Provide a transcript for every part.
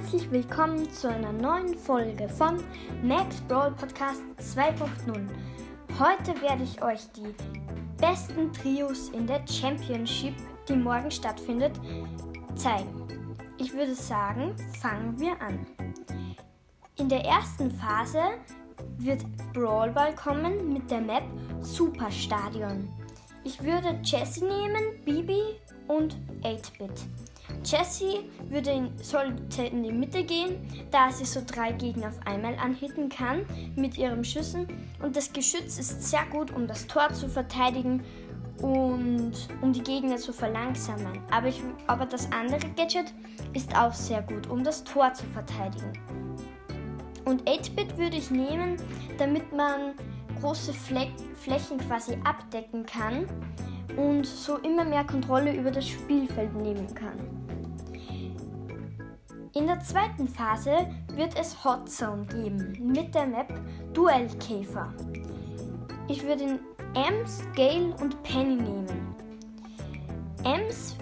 herzlich willkommen zu einer neuen Folge von Max Brawl Podcast 2.0. Heute werde ich euch die besten Trios in der Championship, die morgen stattfindet, zeigen. Ich würde sagen, fangen wir an. In der ersten Phase wird Brawl Ball kommen mit der Map Superstadion. Ich würde Jessie nehmen, Bibi und 8-Bit. Jessie würde in, sollte in die Mitte gehen, da sie so drei Gegner auf einmal anhitten kann mit ihren Schüssen. Und das Geschütz ist sehr gut, um das Tor zu verteidigen und um die Gegner zu verlangsamen. Aber, ich, aber das andere Gadget ist auch sehr gut, um das Tor zu verteidigen. Und 8-Bit würde ich nehmen, damit man große Fleck, Flächen quasi abdecken kann und so immer mehr Kontrolle über das Spielfeld nehmen kann. In der zweiten Phase wird es Hot Zone geben mit der Map Duellkäfer. Ich würde Ems, Gale und Penny nehmen. Ems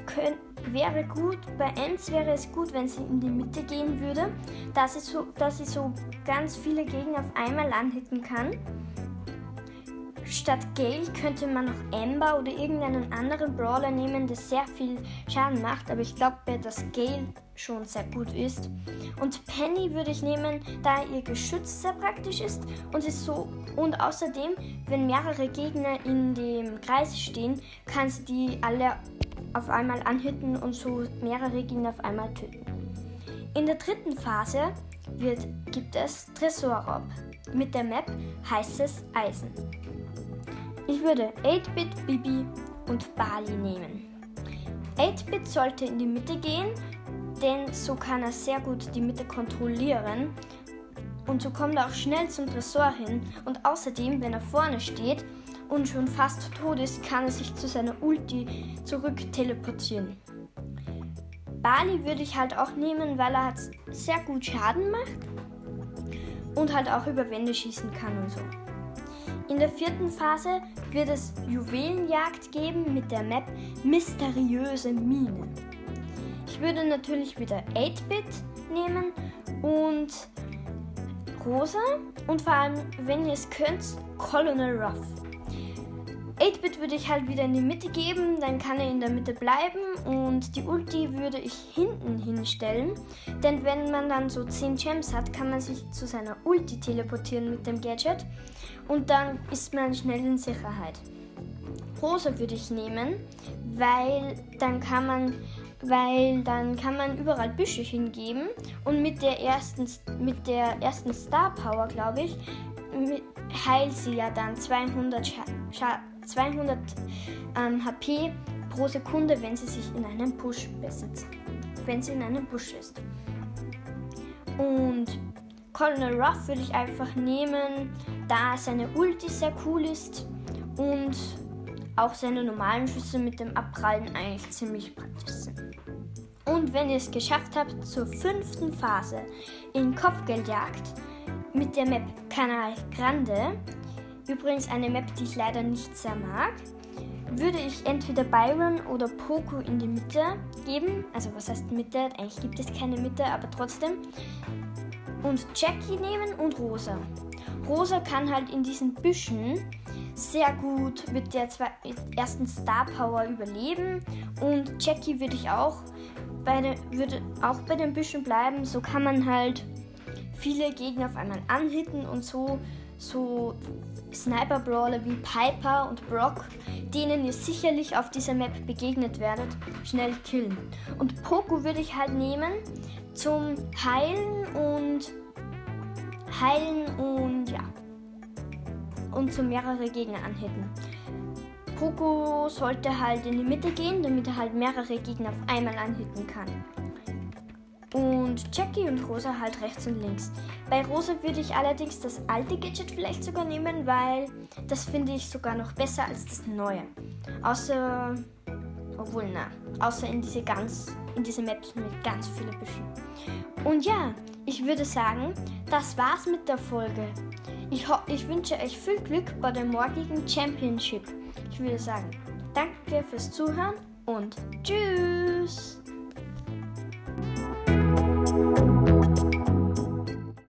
wäre gut, bei Ems wäre es gut, wenn sie in die Mitte gehen würde, dass sie so, dass sie so ganz viele Gegner auf einmal anhitten kann Statt Gale könnte man noch Amber oder irgendeinen anderen Brawler nehmen, der sehr viel Schaden macht, aber ich glaube, dass Gale schon sehr gut ist. Und Penny würde ich nehmen, da ihr Geschütz sehr praktisch ist und ist so und außerdem, wenn mehrere Gegner in dem Kreis stehen, kann sie die alle auf einmal anhitten und so mehrere Gegner auf einmal töten. In der dritten Phase wird, gibt es Tresorraub mit der Map Heißes Eisen. Ich würde 8-Bit, Bibi und Bali nehmen. 8-Bit sollte in die Mitte gehen, denn so kann er sehr gut die Mitte kontrollieren und so kommt er auch schnell zum Tresor hin und außerdem, wenn er vorne steht und schon fast tot ist, kann er sich zu seiner Ulti zurück teleportieren. Bali würde ich halt auch nehmen, weil er sehr gut Schaden macht und halt auch über Wände schießen kann und so. In der vierten Phase wird es Juwelenjagd geben mit der Map Mysteriöse Mine. Ich würde natürlich wieder 8-Bit nehmen und Rosa und vor allem, wenn ihr es könnt, Colonel Ruff. 8-Bit würde ich halt wieder in die Mitte geben, dann kann er in der Mitte bleiben und die Ulti würde ich hinten hinstellen. Denn wenn man dann so 10 Gems hat, kann man sich zu seiner Ulti teleportieren mit dem Gadget und dann ist man schnell in Sicherheit. Rosa würde ich nehmen, weil dann kann man weil dann kann man überall Büsche hingeben und mit der ersten mit der ersten Star Power, glaube ich, heilt sie ja dann 200 Scha Scha 200 ähm, HP pro Sekunde, wenn sie sich in einem Busch besitzt. Wenn sie in einem Busch ist. Und Colonel Ruff würde ich einfach nehmen, da seine Ulti sehr cool ist und auch seine normalen Schüsse mit dem Abprallen eigentlich ziemlich praktisch sind. Und wenn ihr es geschafft habt zur fünften Phase in Kopfgeldjagd mit der Map Canal Grande, Übrigens eine Map, die ich leider nicht sehr mag. Würde ich entweder Byron oder Poco in die Mitte geben. Also was heißt Mitte? Eigentlich gibt es keine Mitte, aber trotzdem. Und Jackie nehmen und Rosa. Rosa kann halt in diesen Büschen sehr gut mit der zwei, ersten Star Power überleben. Und Jackie würde ich auch bei den, würde auch bei den Büschen bleiben. So kann man halt viele Gegner auf einmal anhitten und so so Sniper-Brawler wie Piper und Brock, denen ihr sicherlich auf dieser Map begegnet werdet, schnell killen. Und Poco würde ich halt nehmen zum Heilen und Heilen und ja. Und zu mehrere Gegner anhitten. Poco sollte halt in die Mitte gehen, damit er halt mehrere Gegner auf einmal anhitten kann. Und Jackie und Rosa halt rechts und links. Bei Rosa würde ich allerdings das alte Gadget vielleicht sogar nehmen, weil das finde ich sogar noch besser als das neue. Außer, obwohl na, außer in diese ganz, in diese Maps mit ganz vielen Büschen. Und ja, ich würde sagen, das war's mit der Folge. Ich, ich wünsche euch viel Glück bei der morgigen Championship. Ich würde sagen, danke fürs Zuhören und tschüss.